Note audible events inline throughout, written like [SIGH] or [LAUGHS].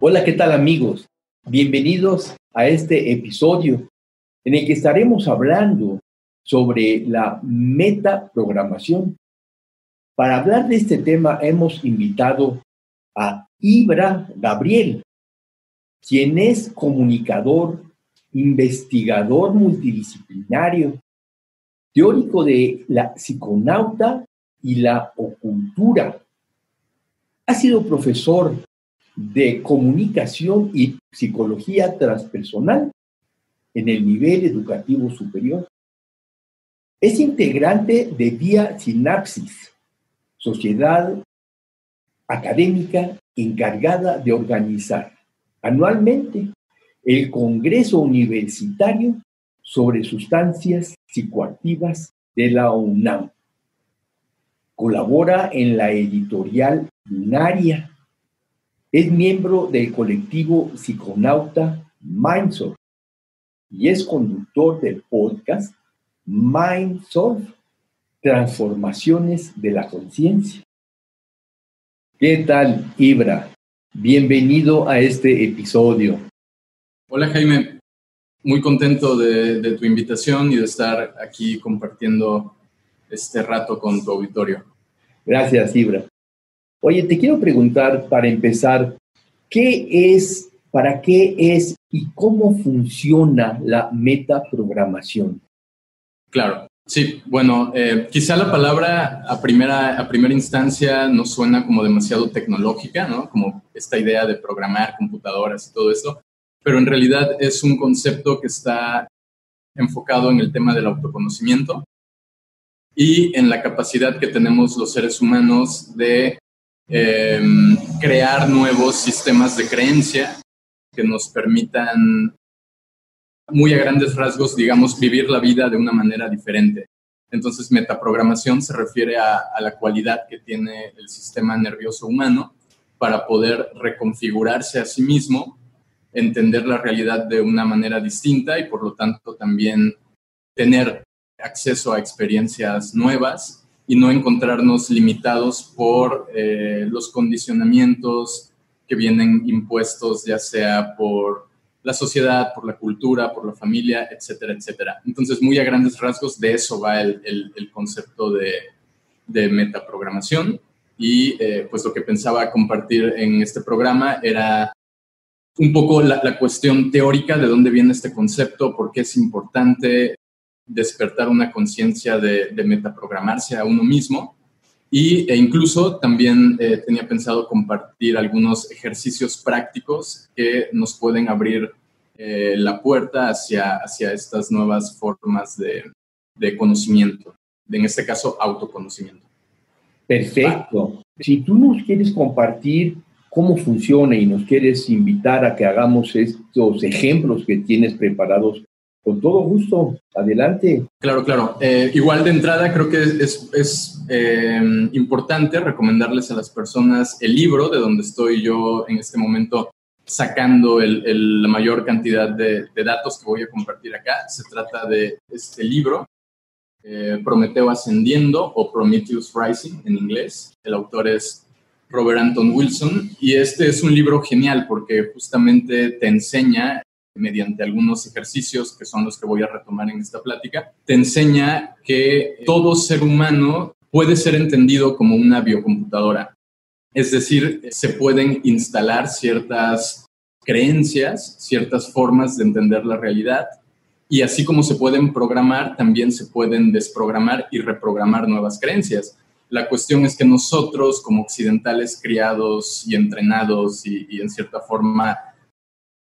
Hola, ¿qué tal amigos? Bienvenidos a este episodio en el que estaremos hablando sobre la metaprogramación. Para hablar de este tema hemos invitado a Ibra Gabriel, quien es comunicador, investigador multidisciplinario, teórico de la psiconauta y la ocultura. Ha sido profesor de comunicación y psicología transpersonal en el nivel educativo superior. Es integrante de Vía Sinapsis, sociedad académica encargada de organizar anualmente el Congreso Universitario sobre Sustancias Psicoactivas de la UNAM. Colabora en la editorial Lunaria es miembro del colectivo psiconauta Mindsurf y es conductor del podcast Mindsurf, Transformaciones de la Conciencia. ¿Qué tal, Ibra? Bienvenido a este episodio. Hola, Jaime. Muy contento de, de tu invitación y de estar aquí compartiendo este rato con tu auditorio. Gracias, Ibra. Oye, te quiero preguntar para empezar, ¿qué es, para qué es y cómo funciona la metaprogramación? Claro, sí, bueno, eh, quizá la palabra a primera, a primera instancia no suena como demasiado tecnológica, ¿no? Como esta idea de programar computadoras y todo eso, pero en realidad es un concepto que está enfocado en el tema del autoconocimiento y en la capacidad que tenemos los seres humanos de Em, crear nuevos sistemas de creencia que nos permitan, muy a grandes rasgos, digamos, vivir la vida de una manera diferente. Entonces, metaprogramación se refiere a, a la cualidad que tiene el sistema nervioso humano para poder reconfigurarse a sí mismo, entender la realidad de una manera distinta y por lo tanto también tener acceso a experiencias nuevas y no encontrarnos limitados por eh, los condicionamientos que vienen impuestos, ya sea por la sociedad, por la cultura, por la familia, etcétera, etcétera. Entonces, muy a grandes rasgos, de eso va el, el, concepto de, de, metaprogramación. Y eh, pues lo que pensaba compartir en este programa era un poco la, la, cuestión teórica de dónde viene este concepto, por qué es importante, despertar una conciencia de, metaprogramarse a uno mismo. Y, e incluso también eh, tenía pensado compartir algunos ejercicios prácticos que nos pueden abrir eh, la puerta hacia, hacia estas nuevas formas de, de, conocimiento, en este caso autoconocimiento. Perfecto. Si tú nos quieres compartir cómo funciona y nos quieres invitar a que hagamos estos ejemplos que tienes preparados con todo gusto, adelante. Claro, claro. Eh, igual de entrada creo que es, eh, importante recomendarles a las personas el libro de donde estoy yo en este momento sacando el, la mayor cantidad de, datos que voy a compartir acá. Se trata de este libro, eh, Prometeo Ascendiendo o Prometheus Rising en inglés. El autor es Robert Anton Wilson y este es un libro genial porque justamente te enseña mediante algunos ejercicios que son los que voy a retomar en esta plática, te enseña que todo ser humano puede ser entendido como una biocomputadora. Es decir, se pueden instalar ciertas creencias, ciertas formas de entender la realidad y así como se pueden programar, también se pueden desprogramar y reprogramar nuevas creencias. La cuestión es que nosotros como occidentales criados y entrenados y, y en cierta forma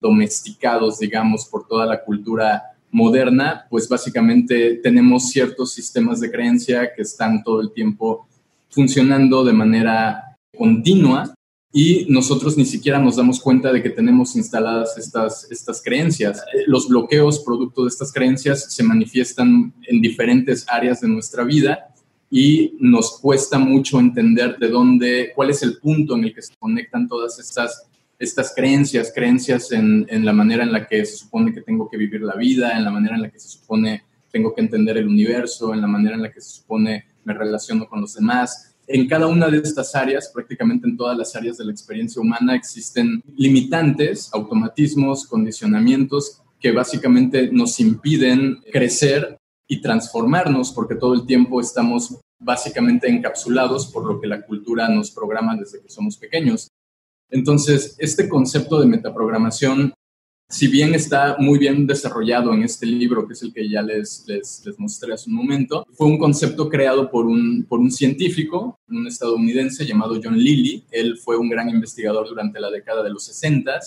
domesticados, digamos, por toda la cultura moderna, pues básicamente tenemos ciertos sistemas de creencia que están todo el tiempo funcionando de manera continua y nosotros ni siquiera nos damos cuenta de que tenemos instaladas estas, estas creencias. Los bloqueos producto de estas creencias se manifiestan en diferentes áreas de nuestra vida y nos cuesta mucho entender de dónde, cuál es el punto en el que se conectan todas estas, estas creencias, creencias en, la manera en la que se supone que tengo que vivir la vida, en la manera en la que se supone tengo que entender el universo, en la manera en la que se supone me relaciono con los demás en cada una de estas áreas, prácticamente en todas las áreas de la experiencia humana, existen limitantes, automatismos, condicionamientos que básicamente nos impiden crecer y transformarnos porque todo el tiempo estamos básicamente encapsulados por lo que la cultura nos programa desde que somos pequeños. Entonces, este concepto de metaprogramación si bien está muy bien desarrollado en este libro, que es el que ya les, les, mostré hace un momento, fue un concepto creado por un, por un científico, un estadounidense llamado John Lilly. Él fue un gran investigador durante la década de los 60.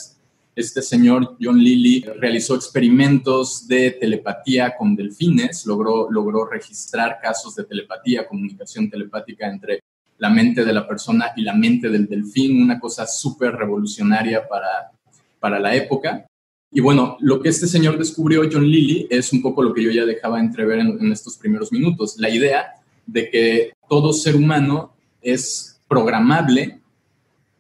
Este señor, John Lilly, realizó experimentos de telepatía con delfines, logró, logró registrar casos de telepatía, comunicación telepática entre la mente de la persona y la mente del delfín, una cosa súper revolucionaria para, para la época. Y bueno, lo que este señor descubrió, John Lilly, es un poco lo que yo ya dejaba entrever en, estos primeros minutos, la idea de que todo ser humano es programable.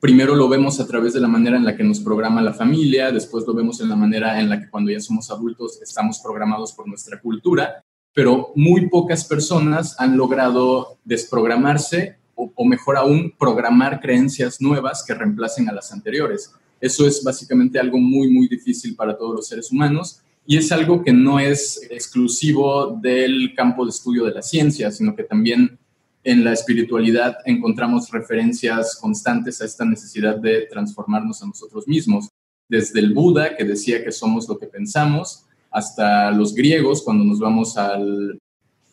Primero lo vemos a través de la manera en la que nos programa la familia, después lo vemos en la manera en la que cuando ya somos adultos estamos programados por nuestra cultura, pero muy pocas personas han logrado desprogramarse o, mejor aún, programar creencias nuevas que reemplacen a las anteriores. Eso es básicamente algo muy, muy difícil para todos los seres humanos y es algo que no es exclusivo del campo de estudio de la ciencia, sino que también en la espiritualidad encontramos referencias constantes a esta necesidad de transformarnos a nosotros mismos. Desde el Buda, que decía que somos lo que pensamos, hasta los griegos, cuando nos vamos al,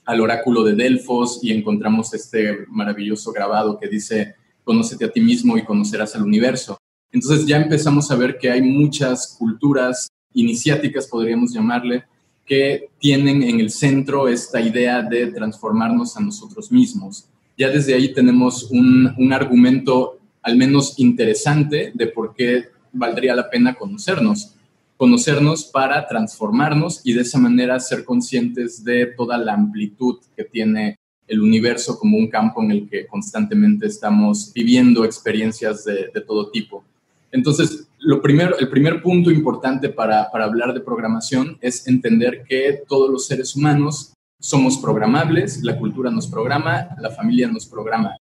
al oráculo de Delfos y encontramos este maravilloso grabado que dice, conócete a ti mismo y conocerás al universo. Entonces ya empezamos a ver que hay muchas culturas iniciáticas, podríamos llamarle, que tienen en el centro esta idea de transformarnos a nosotros mismos. Ya desde ahí tenemos un, un argumento al menos interesante de por qué valdría la pena conocernos. Conocernos para transformarnos y de esa manera ser conscientes de toda la amplitud que tiene el universo como un campo en el que constantemente estamos viviendo experiencias de, todo tipo. Entonces, lo primero, el primer punto importante para, hablar de programación es entender que todos los seres humanos somos programables, la cultura nos programa, la familia nos programa.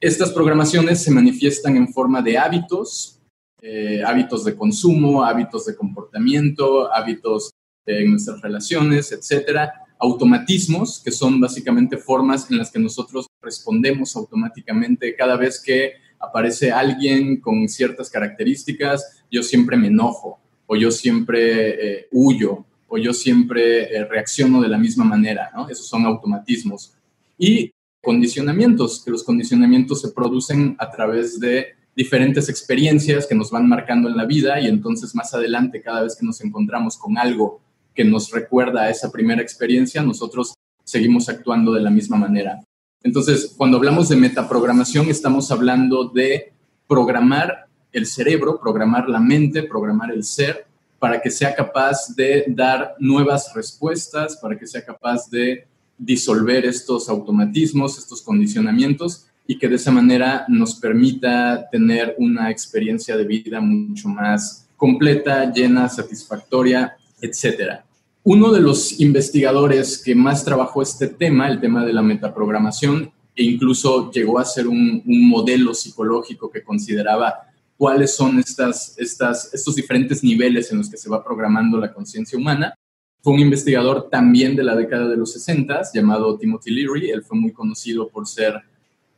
Estas programaciones se manifiestan en forma de hábitos, eh, hábitos de consumo, hábitos de comportamiento, hábitos en nuestras relaciones, etcétera, automatismos, que son básicamente formas en las que nosotros respondemos automáticamente cada vez que aparece alguien con ciertas características, yo siempre me enojo o yo siempre eh, huyo o yo siempre eh, reacciono de la misma manera, ¿no? Esos son automatismos. Y condicionamientos, que los condicionamientos se producen a través de diferentes experiencias que nos van marcando en la vida y entonces más adelante, cada vez que nos encontramos con algo que nos recuerda a esa primera experiencia, nosotros seguimos actuando de la misma manera. Entonces, cuando hablamos de metaprogramación, estamos hablando de programar el cerebro, programar la mente, programar el ser, para que sea capaz de dar nuevas respuestas, para que sea capaz de disolver estos automatismos, estos condicionamientos y que de esa manera nos permita tener una experiencia de vida mucho más completa, llena, satisfactoria, etcétera. Uno de los investigadores que más trabajó este tema, el tema de la metaprogramación, e incluso llegó a ser un, modelo psicológico que consideraba cuáles son estas, estas, estos diferentes niveles en los que se va programando la conciencia humana. Fue un investigador también de la década de los 60 llamado Timothy Leary. Él fue muy conocido por ser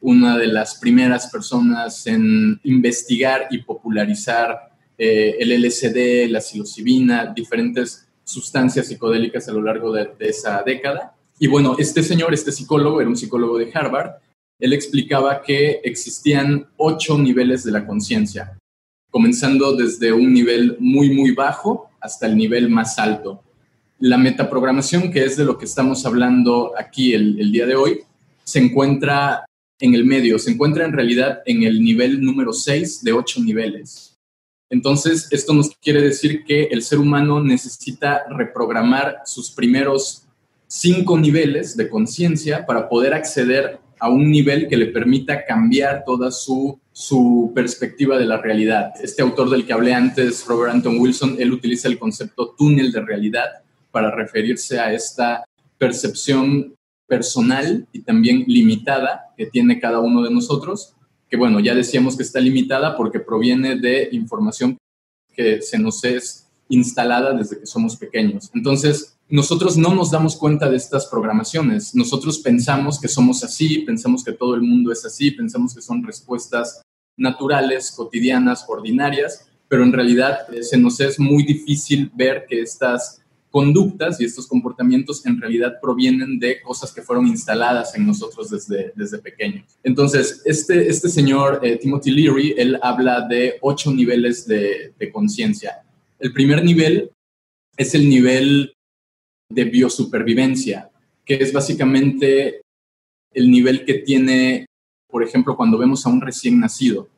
una de las primeras personas en investigar y popularizar eh, el LSD, la psilocibina, diferentes sustancias psicodélicas a lo largo de, esa década. Y bueno, este señor, este psicólogo, era un psicólogo de Harvard, él explicaba que existían ocho niveles de la conciencia, comenzando desde un nivel muy, muy bajo hasta el nivel más alto. La metaprogramación, que es de lo que estamos hablando aquí el, el día de hoy, se encuentra en el medio, se encuentra en realidad en el nivel número 6 de 8 niveles. Entonces, esto nos quiere decir que el ser humano necesita reprogramar sus primeros cinco niveles de conciencia para poder acceder a un nivel que le permita cambiar toda su, su perspectiva de la realidad. Este autor del que hablé antes, Robert Anton Wilson, él utiliza el concepto túnel de realidad para referirse a esta percepción personal y también limitada que tiene cada uno de nosotros, que bueno, ya decíamos que está limitada porque proviene de información que se nos es instalada desde que somos pequeños. Entonces, nosotros no nos damos cuenta de estas programaciones. Nosotros pensamos que somos así, pensamos que todo el mundo es así, pensamos que son respuestas naturales, cotidianas, ordinarias, pero en realidad eh, se nos es muy difícil ver que estas conductas y estos comportamientos en realidad provienen de cosas que fueron instaladas en nosotros desde, desde pequeños. Entonces, este, este señor eh, Timothy Leary, él habla de ocho niveles de, de conciencia. El primer nivel es el nivel de biosupervivencia, que es básicamente el nivel que tiene, por ejemplo, cuando vemos a un recién nacido,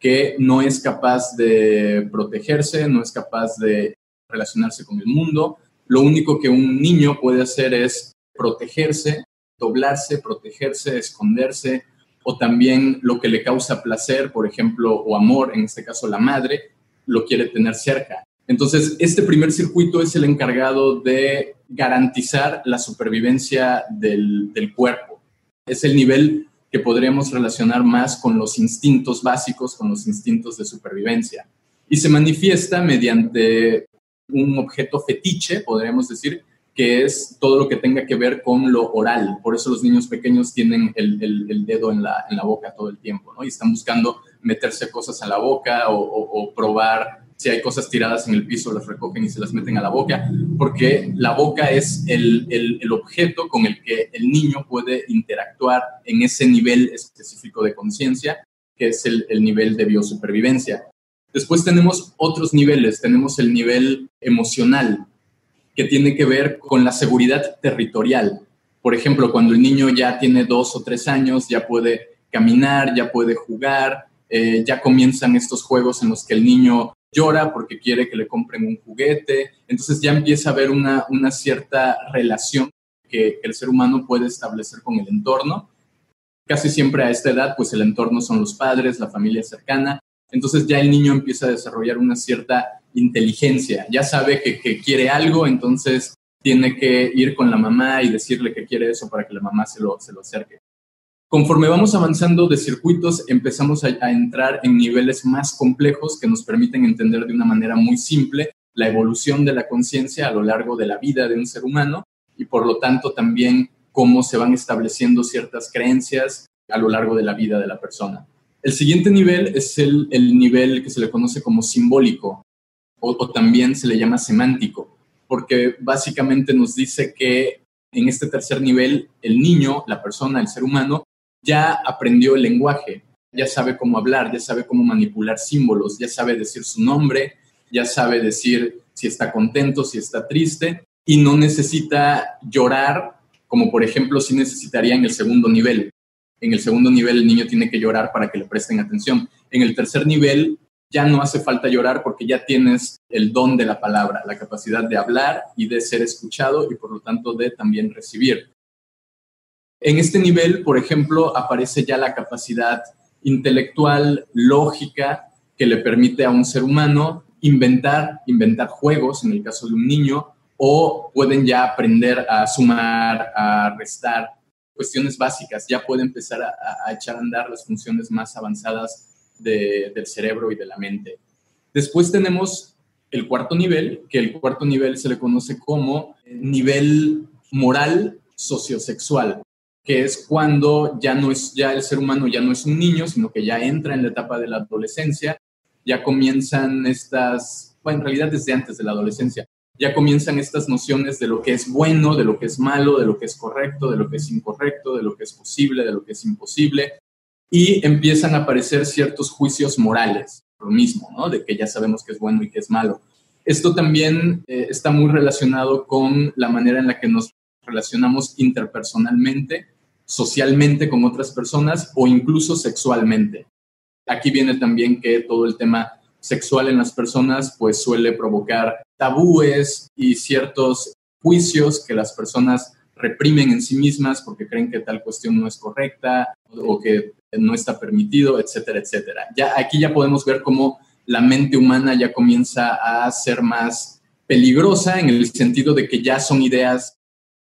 que no es capaz de protegerse, no es capaz de relacionarse con el mundo. Lo único que un niño puede hacer es protegerse, doblarse, protegerse, esconderse, o también lo que le causa placer, por ejemplo, o amor, en este caso la madre, lo quiere tener cerca. Entonces, este primer circuito es el encargado de garantizar la supervivencia del, cuerpo. Es el nivel que podríamos relacionar más con los instintos básicos, con los instintos de supervivencia. Y se manifiesta mediante un objeto fetiche, podríamos decir, que es todo lo que tenga que ver con lo oral. Por eso los niños pequeños tienen el, dedo en la, boca todo el tiempo, ¿no? Y están buscando meterse cosas a la boca o probar si hay cosas tiradas en el piso, las recogen y se las meten a la boca, porque la boca es el, el, objeto con el que el niño puede interactuar en ese nivel específico de conciencia, que es el, el nivel de biosupervivencia. Después tenemos otros niveles, tenemos el nivel emocional, que tiene que ver con la seguridad territorial. Por ejemplo, cuando el niño ya tiene dos o tres años, ya puede caminar, ya puede jugar, eh, ya comienzan estos juegos en los que el niño llora porque quiere que le compren un juguete. Entonces ya empieza a haber una, una cierta relación que, el ser humano puede establecer con el entorno. Casi siempre a esta edad, pues el entorno son los padres, la familia cercana. Entonces ya el niño empieza a desarrollar una cierta inteligencia. Ya sabe que, quiere algo, entonces tiene que ir con la mamá y decirle que quiere eso para que la mamá se lo, se lo acerque. Conforme vamos avanzando de circuitos, empezamos a, entrar en niveles más complejos que nos permiten entender de una manera muy simple la evolución de la conciencia a lo largo de la vida de un ser humano y por lo tanto también cómo se van estableciendo ciertas creencias a lo largo de la vida de la persona. El siguiente nivel es el, nivel que se le conoce como simbólico o, o también se le llama semántico, porque básicamente nos dice que en este tercer nivel el niño, la persona, el ser humano, ya aprendió el lenguaje, ya sabe cómo hablar, ya sabe cómo manipular símbolos, ya sabe decir su nombre, ya sabe decir si está contento, si está triste, y no necesita llorar, como por ejemplo si necesitaría en el segundo nivel. En el segundo nivel el niño tiene que llorar para que le presten atención. En el tercer nivel ya no hace falta llorar porque ya tienes el don de la palabra, la capacidad de hablar y de ser escuchado y por lo tanto de también recibir. En este nivel, por ejemplo, aparece ya la capacidad intelectual, lógica, que le permite a un ser humano inventar, inventar juegos, en el caso de un niño, o pueden ya aprender a sumar, a restar, cuestiones básicas, ya puede empezar a, echar a andar las funciones más avanzadas del cerebro y de la mente. Después tenemos el cuarto nivel, que el cuarto nivel se le conoce como nivel moral sociosexual que es cuando ya no es, ya el ser humano ya no es un niño, sino que ya entra en la etapa de la adolescencia, ya comienzan estas, bueno, en realidad desde antes de la adolescencia, ya comienzan estas nociones de lo que es bueno, de lo que es malo, de lo que es correcto, de lo que es incorrecto, de lo que es posible, de lo que es imposible, y empiezan a aparecer ciertos juicios morales, lo mismo, ¿no? De que ya sabemos que es bueno y que es malo. Esto también eh, está muy relacionado con la manera en la que nos relacionamos interpersonalmente socialmente con otras personas o incluso sexualmente. Aquí viene también que todo el tema sexual en las personas pues suele provocar tabúes y ciertos juicios que las personas reprimen en sí mismas porque creen que tal cuestión no es correcta o que no está permitido, etcétera, etcétera. Ya aquí ya podemos ver cómo la mente humana ya comienza a ser más peligrosa en el sentido de que ya son ideas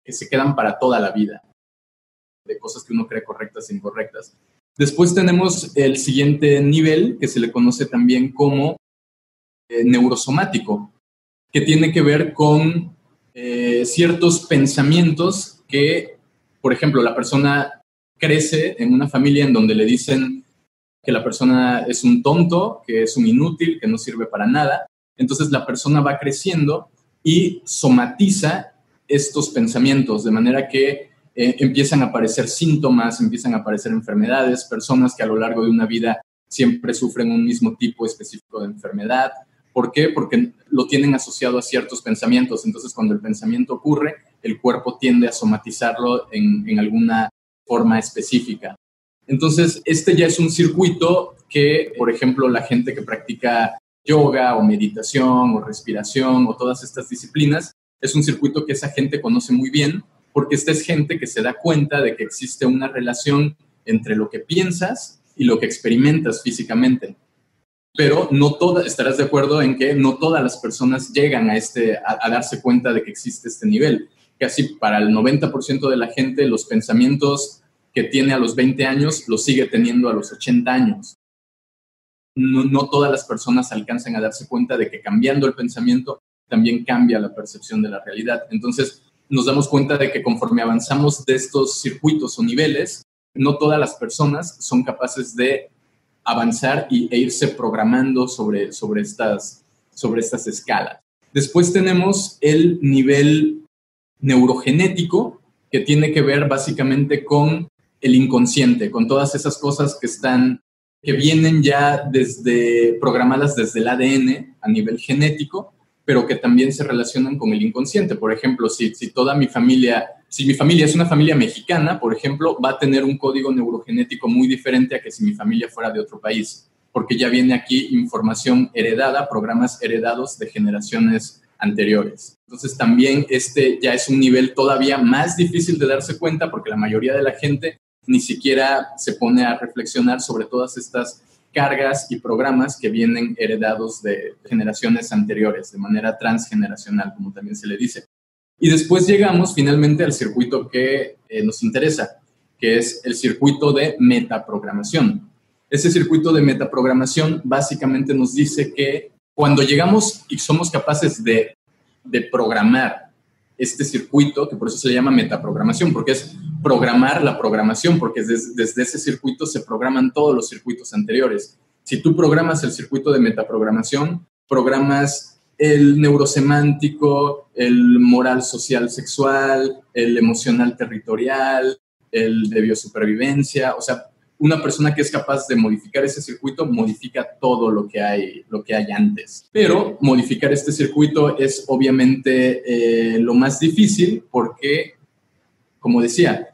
que se quedan para toda la vida, de cosas que uno cree correctas e incorrectas. Después tenemos el siguiente nivel, que se le conoce también como eh, neurosomático, que tiene que ver con eh, ciertos pensamientos que, por ejemplo, la persona crece en una familia en donde le dicen que la persona es un tonto, que es un inútil, que no sirve para nada. Entonces la persona va creciendo y somatiza estos pensamientos, de manera que eh, empiezan a aparecer síntomas, empiezan a aparecer enfermedades, personas que a lo largo de una vida siempre sufren un mismo tipo específico de enfermedad. ¿Por qué? Porque lo tienen asociado a ciertos pensamientos. Entonces, cuando el pensamiento ocurre, el cuerpo tiende a somatizarlo en, en alguna forma específica. Entonces, este ya es un circuito que, por ejemplo, la gente que practica yoga o meditación o respiración o todas estas disciplinas, es un circuito que esa gente conoce muy bien porque esta es gente que se da cuenta de que existe una relación entre lo que piensas y lo que experimentas físicamente. Pero no todas, estarás de acuerdo en que no todas las personas llegan a, este, a darse cuenta de que existe este nivel. Casi para el 90% de la gente los pensamientos que tiene a los 20 años los sigue teniendo a los 80 años no, todas las personas alcanzan a darse cuenta de que cambiando el pensamiento también cambia la percepción de la realidad. Entonces, nos damos cuenta de que conforme avanzamos de estos circuitos o niveles, no todas las personas son capaces de avanzar y, e irse programando sobre, sobre, estas, sobre estas escalas. Después tenemos el nivel neurogenético, que tiene que ver básicamente con el inconsciente, con todas esas cosas que están que vienen ya desde programadas desde el ADN a nivel genético, pero que también se relacionan con el inconsciente. Por ejemplo, si, si toda mi familia, si mi familia es una familia mexicana, por ejemplo, va a tener un código neurogenético muy diferente a que si mi familia fuera de otro país, porque ya viene aquí información heredada, programas heredados de generaciones anteriores. Entonces también este ya es un nivel todavía más difícil de darse cuenta porque la mayoría de la gente ni siquiera se pone a reflexionar sobre todas estas cargas y programas que vienen heredados de generaciones anteriores, de manera transgeneracional, como también se le dice. Y después llegamos finalmente al circuito que eh, nos interesa, que es el circuito de metaprogramación. Ese circuito de metaprogramación básicamente nos dice que cuando llegamos y somos capaces de, de programar este circuito, que por eso se le llama metaprogramación, porque es programar la programación, porque desde, desde ese circuito se programan todos los circuitos anteriores. Si tú programas el circuito de metaprogramación, programas el neurosemántico, el moral social sexual, el emocional territorial, el de biosupervivencia, o sea, una persona que es capaz de modificar ese circuito modifica todo lo que hay, lo que hay antes. Pero modificar este circuito es obviamente eh, lo más difícil porque, como decía,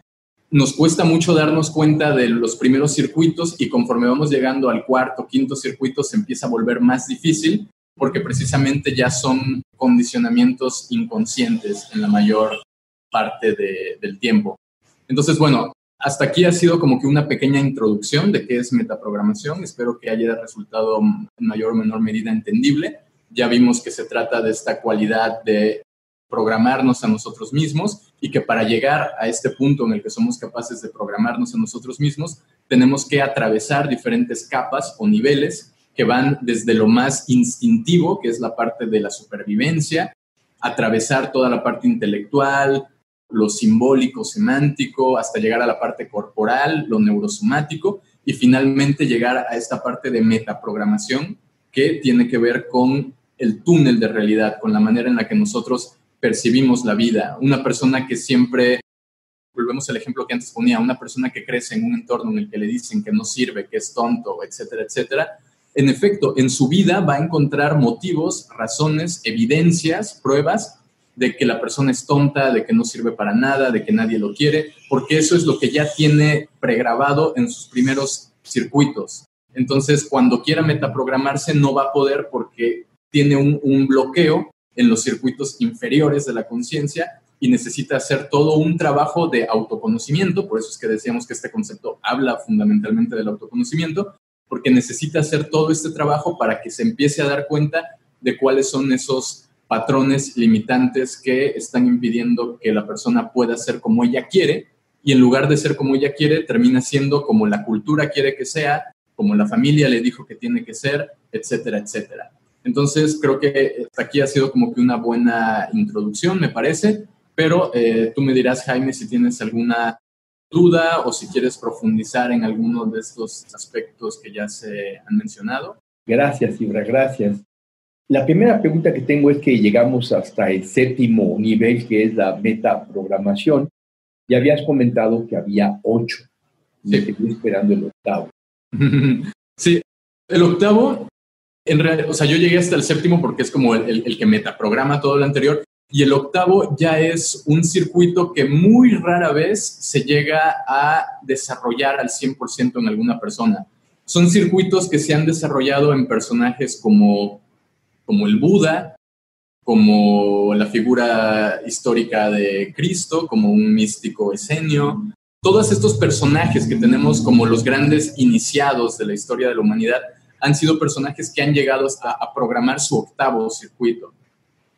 nos cuesta mucho darnos cuenta de los primeros circuitos y conforme vamos llegando al cuarto, quinto circuito se empieza a volver más difícil porque precisamente ya son condicionamientos inconscientes en la mayor parte del tiempo. Entonces, bueno, hasta aquí ha sido como que una pequeña introducción de qué es metaprogramación. Espero que haya resultado en mayor o menor medida entendible. Ya vimos que se trata de esta cualidad de programarnos a nosotros mismos y que para llegar a este punto en el que somos capaces de programarnos a nosotros mismos, tenemos que atravesar diferentes capas o niveles que van desde lo más instintivo, que es la parte de la supervivencia, atravesar toda la parte intelectual, lo simbólico, semántico, hasta llegar a la parte corporal, lo neurosomático, y finalmente llegar a esta parte de metaprogramación que tiene que ver con el túnel de realidad, con la manera en la que nosotros percibimos la vida. Una persona que siempre, volvemos al ejemplo que antes ponía, una persona que crece en un entorno en el que le dicen que no sirve, que es tonto, etcétera, etcétera, en efecto, en su vida va a encontrar motivos, razones, evidencias, pruebas de que la persona es tonta, de que no sirve para nada, de que nadie lo quiere, porque eso es lo que ya tiene pregrabado en sus primeros circuitos. Entonces, cuando quiera metaprogramarse, no va a poder porque tiene un, bloqueo en los circuitos inferiores de la conciencia y necesita hacer todo un trabajo de autoconocimiento, por eso es que decíamos que este concepto habla fundamentalmente del autoconocimiento, porque necesita hacer todo este trabajo para que se empiece a dar cuenta de cuáles son esos patrones limitantes que están impidiendo que la persona pueda ser como ella quiere y en lugar de ser como ella quiere, termina siendo como la cultura quiere que sea, como la familia le dijo que tiene que ser, etcétera, etcétera. Entonces, creo que aquí ha sido como que una buena introducción, me parece, pero eh, tú me dirás, Jaime, si tienes alguna duda o si quieres profundizar en alguno de estos aspectos que ya se han mencionado. Gracias, Ibra, gracias. La primera pregunta que tengo es que llegamos hasta el séptimo nivel, que es la metaprogramación. Ya habías comentado que había ocho. Sí. estoy esperando el octavo. [LAUGHS] Sí, el octavo, en realidad, o sea, yo llegué hasta el séptimo porque es como el, el que metaprograma todo lo anterior. Y el octavo ya es un circuito que muy rara vez se llega a desarrollar al 100% en alguna persona. Son circuitos que se han desarrollado en personajes como como el Buda, como la figura histórica de Cristo, como un místico esenio. Todos estos personajes que tenemos como los grandes iniciados de la historia de la humanidad han sido personajes que han llegado a programar su octavo circuito.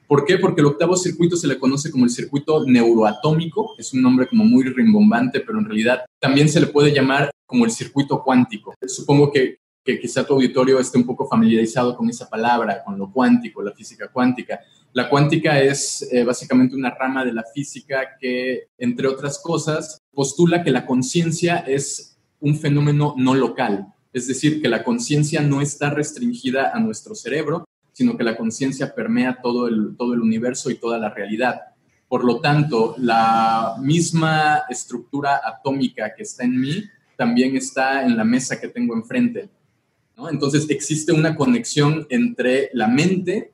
¿Por qué? Porque el octavo circuito se le conoce como el circuito neuroatómico, es un nombre como muy rimbombante, pero en realidad también se le puede llamar como el circuito cuántico. Supongo que que quizá tu auditorio esté un poco familiarizado con esa palabra, con lo cuántico, la física cuántica. La cuántica es eh, básicamente una rama de la física que, entre otras cosas, postula que la conciencia es un fenómeno no local, es decir, que la conciencia no está restringida a nuestro cerebro, sino que la conciencia permea todo el, todo el universo y toda la realidad. Por lo tanto, la misma estructura atómica que está en mí también está en la mesa que tengo enfrente. Entonces existe una conexión entre la mente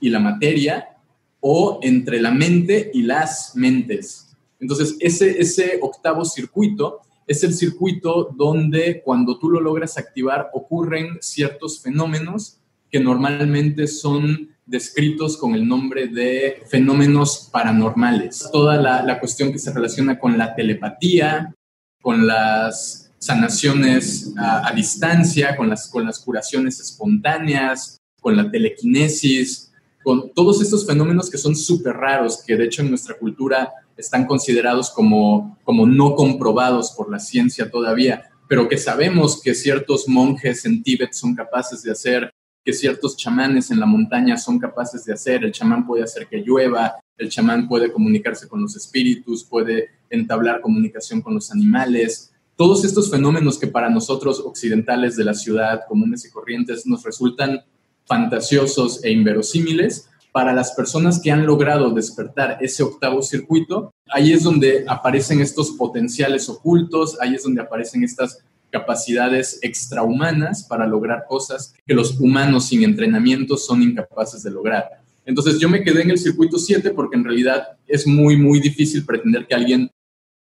y la materia o entre la mente y las mentes. Entonces ese, ese octavo circuito es el circuito donde cuando tú lo logras activar ocurren ciertos fenómenos que normalmente son descritos con el nombre de fenómenos paranormales. Toda la, la cuestión que se relaciona con la telepatía, con las sanaciones a, distancia, con las, con las curaciones espontáneas, con la telequinesis, con todos estos fenómenos que son súper raros, que de hecho en nuestra cultura están considerados como, como no comprobados por la ciencia todavía, pero que sabemos que ciertos monjes en Tíbet son capaces de hacer, que ciertos chamanes en la montaña son capaces de hacer. El chamán puede hacer que llueva, el chamán puede comunicarse con los espíritus, puede entablar comunicación con los animales todos estos fenómenos que para nosotros occidentales de la ciudad, comunes y corrientes, nos resultan fantasiosos e inverosímiles, para las personas que han logrado despertar ese octavo circuito, ahí es donde aparecen estos potenciales ocultos, ahí es donde aparecen estas capacidades extrahumanas para lograr cosas que los humanos sin entrenamiento son incapaces de lograr. Entonces yo me quedé en el circuito 7 porque en realidad es muy, muy difícil pretender que alguien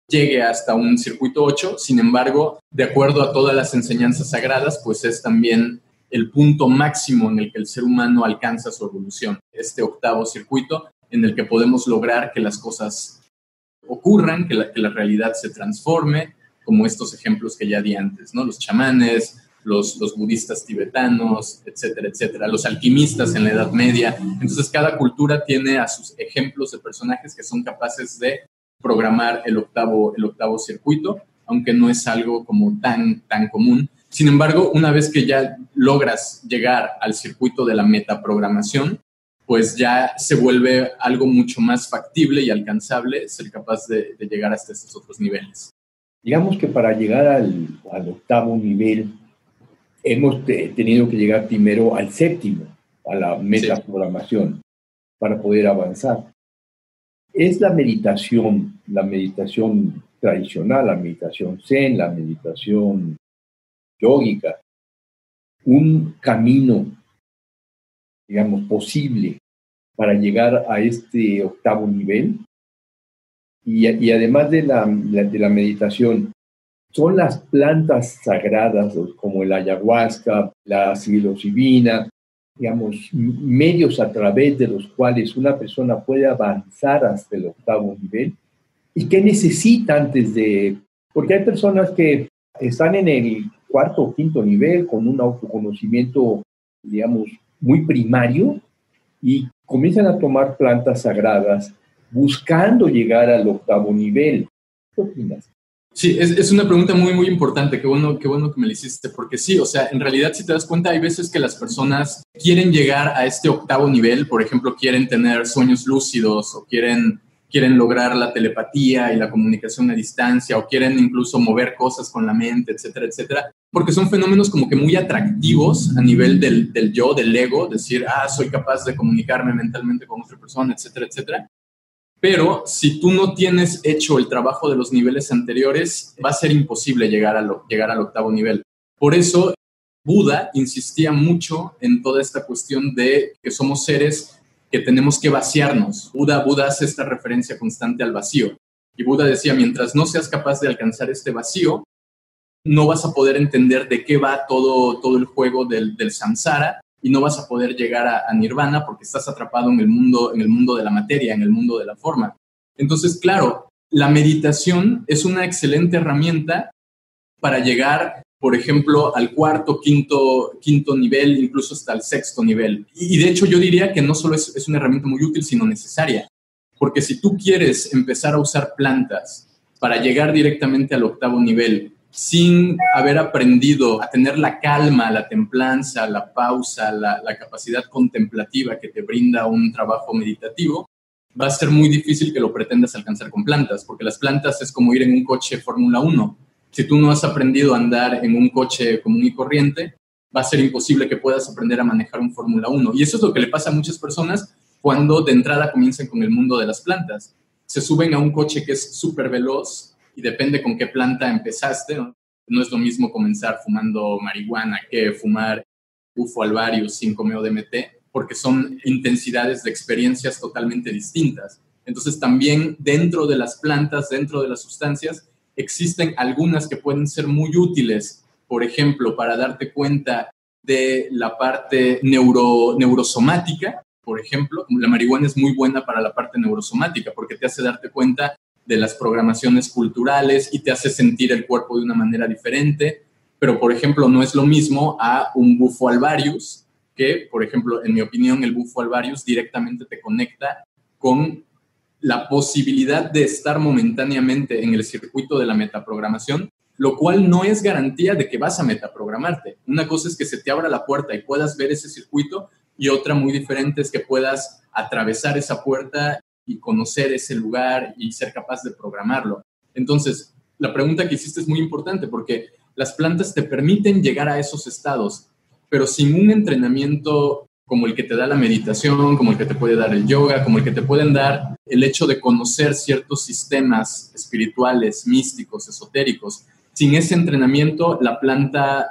llegue hasta un circuito 8, sin embargo, de acuerdo a todas las enseñanzas sagradas, pues es también el punto máximo en el que el ser humano alcanza su evolución, este octavo circuito en el que podemos lograr que las cosas ocurran, que la, realidad se transforme, como estos ejemplos que ya di antes, ¿no? Los chamanes, los, los, budistas tibetanos, etcétera, etcétera, los alquimistas en la Edad Media. Entonces, cada cultura tiene a sus ejemplos de personajes que son capaces de programar el octavo, el octavo circuito, aunque no es algo como tan, tan común. Sin embargo, una vez que ya logras llegar al circuito de la metaprogramación, pues ya se vuelve algo mucho más factible y alcanzable ser capaz de, llegar hasta estos otros niveles. Digamos que para llegar al, al octavo nivel, hemos tenido que llegar primero al séptimo, a la metaprogramación, para poder avanzar. Es la meditación, la meditación tradicional, la meditación zen, la meditación yógica, un camino, digamos, posible para llegar a este octavo nivel. Y, y además de la, de la meditación, son las plantas sagradas como el ayahuasca, la psilocibina, digamos, medios a través de los cuales una persona puede avanzar hasta el octavo nivel y qué necesita antes de, porque hay personas que están en el cuarto o quinto nivel con un autoconocimiento, digamos, muy primario y comienzan a tomar plantas sagradas buscando llegar al octavo nivel. ¿Qué opinas? Sí, es, una pregunta muy, muy importante. Qué bueno, qué bueno que me la hiciste, porque sí, o sea, en realidad, si te das cuenta, hay veces que las personas quieren llegar a este octavo nivel, por ejemplo, quieren tener sueños lúcidos o quieren, quieren lograr la telepatía y la comunicación a distancia o quieren incluso mover cosas con la mente, etcétera, etcétera, porque son fenómenos como que muy atractivos a nivel del, del yo, del ego, decir, ah, soy capaz de comunicarme mentalmente con otra persona, etcétera, etcétera. Pero si tú no tienes hecho el trabajo de los niveles anteriores, va a ser imposible llegar, llegar al octavo nivel. Por eso, Buda insistía mucho en toda esta cuestión de que somos seres que tenemos que vaciarnos. Buda, Buda hace esta referencia constante al vacío. Y Buda decía, mientras no seas capaz de alcanzar este vacío, no vas a poder entender de qué va todo, todo el juego del, del samsara y no vas a poder llegar a, nirvana porque estás atrapado en el mundo en el mundo de la materia, en el mundo de la forma. Entonces, claro, la meditación es una excelente herramienta para llegar, por ejemplo, al cuarto, quinto, quinto nivel, incluso hasta el sexto nivel. Y, de hecho yo diría que no solo es, es una herramienta muy útil, sino necesaria. Porque si tú quieres empezar a usar plantas para llegar directamente al octavo nivel sin haber aprendido a tener la calma, la templanza, la pausa, la, capacidad contemplativa que te brinda un trabajo meditativo, va a ser muy difícil que lo pretendas alcanzar con plantas, porque las plantas es como ir en un coche Fórmula 1. Si tú no has aprendido a andar en un coche común y corriente, va a ser imposible que puedas aprender a manejar un Fórmula 1. Y eso es lo que le pasa a muchas personas cuando de entrada comienzan con el mundo de las plantas. Se suben a un coche que es súper veloz y depende con qué planta empezaste. ¿no? es lo mismo comenzar fumando marihuana que fumar bufo alvarius 5-meo DMT, porque son intensidades de experiencias totalmente distintas. Entonces también dentro de las plantas, dentro de las sustancias, existen algunas que pueden ser muy útiles, por ejemplo, para darte cuenta de la parte neuro, neurosomática, por ejemplo, la marihuana es muy buena para la parte neurosomática porque te hace darte cuenta de las programaciones culturales y te hace sentir el cuerpo de una manera diferente, pero por ejemplo no es lo mismo a un bufo alvarius, que por ejemplo en mi opinión el bufo alvarius directamente te conecta con la posibilidad de estar momentáneamente en el circuito de la metaprogramación, lo cual no es garantía de que vas a metaprogramarte. Una cosa es que se te abra la puerta y puedas ver ese circuito y otra muy diferente es que puedas atravesar esa puerta y conocer ese lugar y ser capaz de programarlo. Entonces, la pregunta que hiciste es muy importante porque las plantas te permiten llegar a esos estados, pero sin un entrenamiento como el que te da la meditación, como el que te puede dar el yoga, como el que te pueden dar el hecho de conocer ciertos sistemas espirituales, místicos, esotéricos. Sin ese entrenamiento, la planta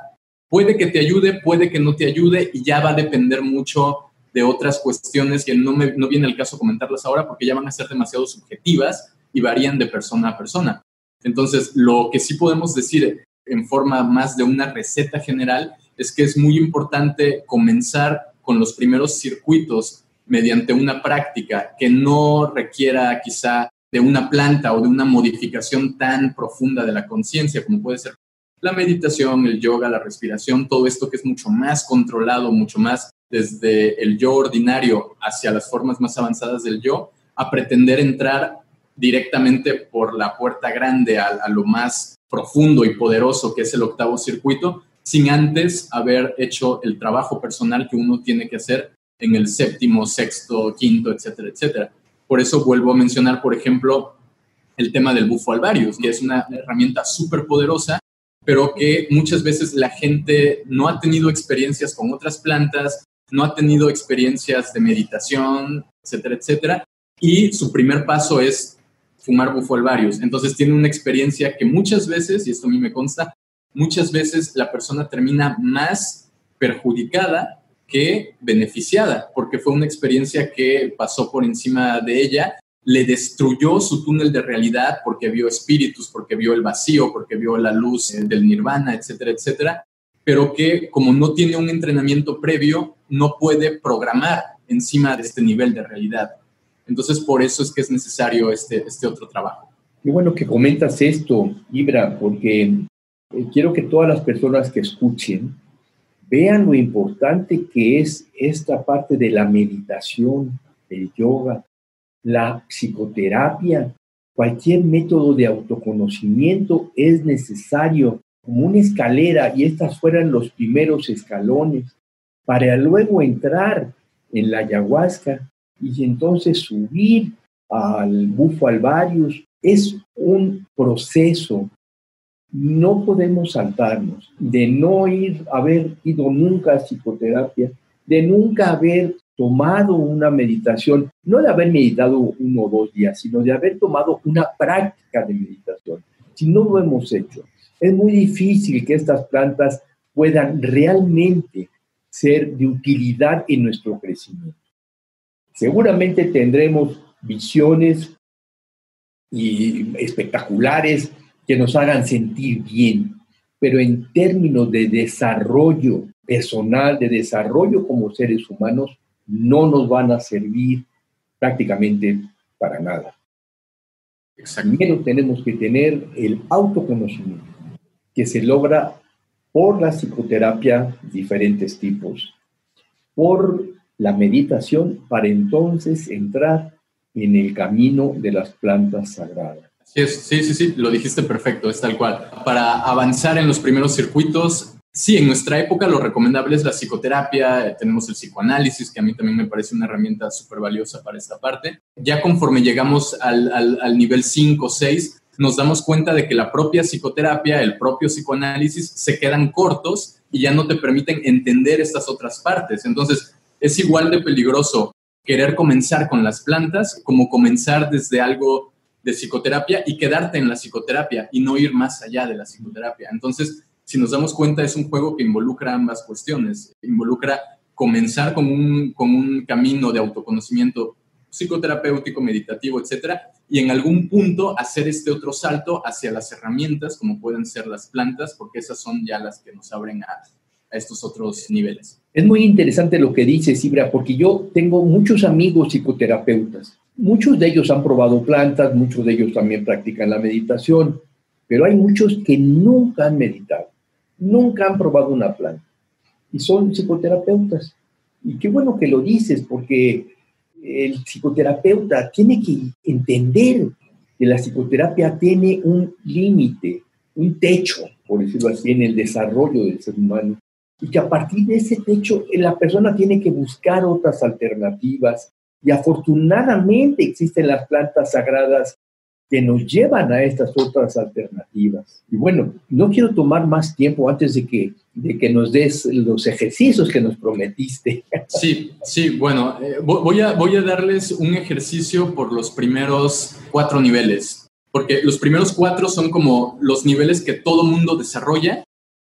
puede que te ayude, puede que no te ayude y ya va a depender mucho de otras cuestiones que no, me, no viene el caso comentarlas ahora porque ya van a ser demasiado subjetivas y varían de persona a persona. Entonces, lo que sí podemos decir en forma más de una receta general es que es muy importante comenzar con los primeros circuitos mediante una práctica que no requiera quizá de una planta o de una modificación tan profunda de la conciencia como puede ser la meditación, el yoga, la respiración, todo esto que es mucho más controlado, mucho más desde el yo ordinario hacia las formas más avanzadas del yo, a pretender entrar directamente por la puerta grande a, lo más profundo y poderoso que es el octavo circuito, sin antes haber hecho el trabajo personal que uno tiene que hacer en el séptimo, sexto, quinto, etcétera, etcétera. Por eso vuelvo a mencionar, por ejemplo, el tema del bufo alvarius, que es una herramienta súper poderosa, pero que muchas veces la gente no ha tenido experiencias con otras plantas, no ha tenido experiencias de meditación, etcétera, etcétera. Y su primer paso es fumar bufolvarios. Entonces tiene una experiencia que muchas veces, y esto a mí me consta, muchas veces la persona termina más perjudicada que beneficiada, porque fue una experiencia que pasó por encima de ella, le destruyó su túnel de realidad porque vio espíritus, porque vio el vacío, porque vio la luz eh, del nirvana, etcétera, etcétera, pero que como no tiene un entrenamiento previo, no puede programar encima de este nivel de realidad. Entonces, por eso es que es necesario este, este otro trabajo. Qué bueno que comentas esto, Ibra, porque eh, quiero que todas las personas que escuchen vean lo importante que es esta parte de la meditación, el yoga, la psicoterapia, cualquier método de autoconocimiento es necesario como una escalera y estas fueran los primeros escalones para luego entrar en la ayahuasca y entonces subir al bufo alvarius. Es un proceso. No podemos saltarnos de no ir, haber ido nunca a psicoterapia, de nunca haber tomado una meditación, no de haber meditado uno o dos días, sino de haber tomado una práctica de meditación. Si no lo hemos hecho, es muy difícil que estas plantas puedan realmente ser de utilidad en nuestro crecimiento. Seguramente tendremos visiones y espectaculares que nos hagan sentir bien, pero en términos de desarrollo personal, de desarrollo como seres humanos, no nos van a servir prácticamente para nada. Primero tenemos que tener el autoconocimiento, que se logra por la psicoterapia, diferentes tipos, por la meditación, para entonces entrar en el camino de las plantas sagradas. Sí, sí, sí, sí, lo dijiste perfecto, es tal cual. Para avanzar en los primeros circuitos, Sí, en nuestra época lo recomendable es la psicoterapia, eh, tenemos el psicoanálisis, que a mí también me parece una herramienta súper valiosa para esta parte. Ya conforme llegamos al, al, nivel 5 o 6, nos damos cuenta de que la propia psicoterapia, el propio psicoanálisis se quedan cortos y ya no te permiten entender estas otras partes. Entonces, es igual de peligroso querer comenzar con las plantas como comenzar desde algo de psicoterapia y quedarte en la psicoterapia y no ir más allá de la psicoterapia. Entonces, si nos damos cuenta, es un juego que involucra ambas cuestiones. Involucra comenzar con un, con un camino de autoconocimiento psicoterapéutico, meditativo, etcétera, y en algún punto hacer este otro salto hacia las herramientas, como pueden ser las plantas, porque esas son ya las que nos abren a, estos otros niveles. Es muy interesante lo que dices, Ibra, porque yo tengo muchos amigos psicoterapeutas. Muchos de ellos han probado plantas, muchos de ellos también practican la meditación, pero hay muchos que nunca han meditado nunca han probado una planta y son psicoterapeutas. Y qué bueno que lo dices, porque el psicoterapeuta tiene que entender que la psicoterapia tiene un límite, un techo, por decirlo así, en el desarrollo del ser humano. Y que a partir de ese techo la persona tiene que buscar otras alternativas. Y afortunadamente existen las plantas sagradas que nos llevan a estas otras alternativas. Y bueno, no quiero tomar más tiempo antes de que, de que nos des los ejercicios que nos prometiste. Sí, sí, bueno, eh, voy, a, voy a darles un ejercicio por los primeros cuatro niveles, porque los primeros cuatro son como los niveles que todo mundo desarrolla